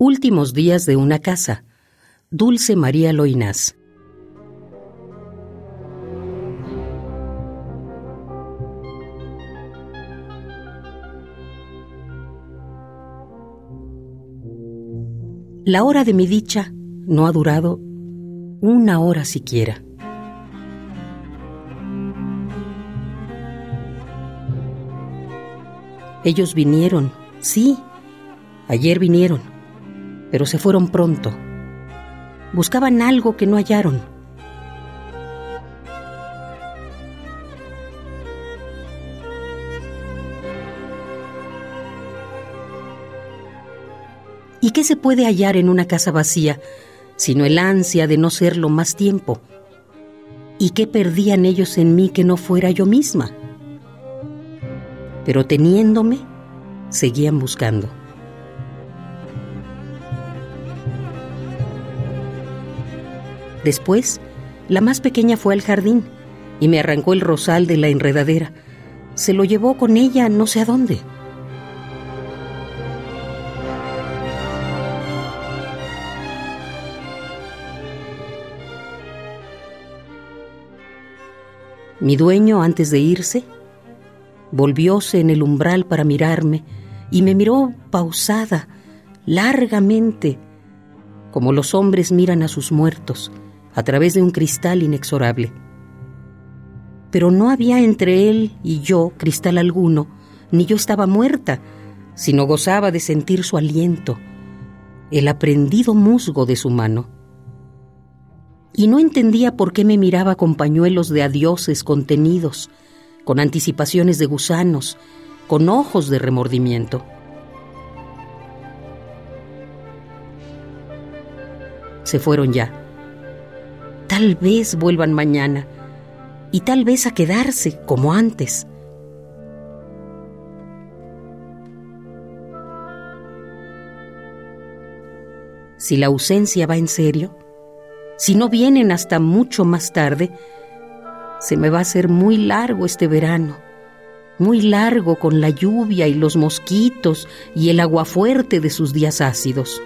Últimos días de una casa. Dulce María Loinás. La hora de mi dicha no ha durado una hora siquiera. Ellos vinieron, sí, ayer vinieron pero se fueron pronto. Buscaban algo que no hallaron. ¿Y qué se puede hallar en una casa vacía sino el ansia de no serlo más tiempo? ¿Y qué perdían ellos en mí que no fuera yo misma? Pero teniéndome, seguían buscando. Después, la más pequeña fue al jardín y me arrancó el rosal de la enredadera. Se lo llevó con ella no sé a dónde. Mi dueño, antes de irse, volvióse en el umbral para mirarme y me miró pausada, largamente, como los hombres miran a sus muertos a través de un cristal inexorable. Pero no había entre él y yo cristal alguno, ni yo estaba muerta, sino gozaba de sentir su aliento, el aprendido musgo de su mano. Y no entendía por qué me miraba con pañuelos de adioses contenidos, con anticipaciones de gusanos, con ojos de remordimiento. Se fueron ya Tal vez vuelvan mañana y tal vez a quedarse como antes. Si la ausencia va en serio, si no vienen hasta mucho más tarde, se me va a hacer muy largo este verano, muy largo con la lluvia y los mosquitos y el agua fuerte de sus días ácidos.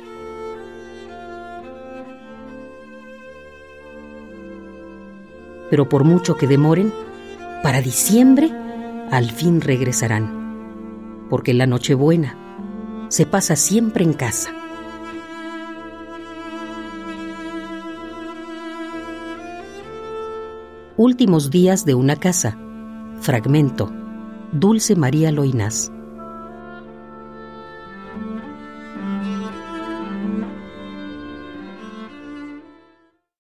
Pero por mucho que demoren, para diciembre al fin regresarán, porque la Nochebuena se pasa siempre en casa. Últimos días de una casa. Fragmento. Dulce María Loinás.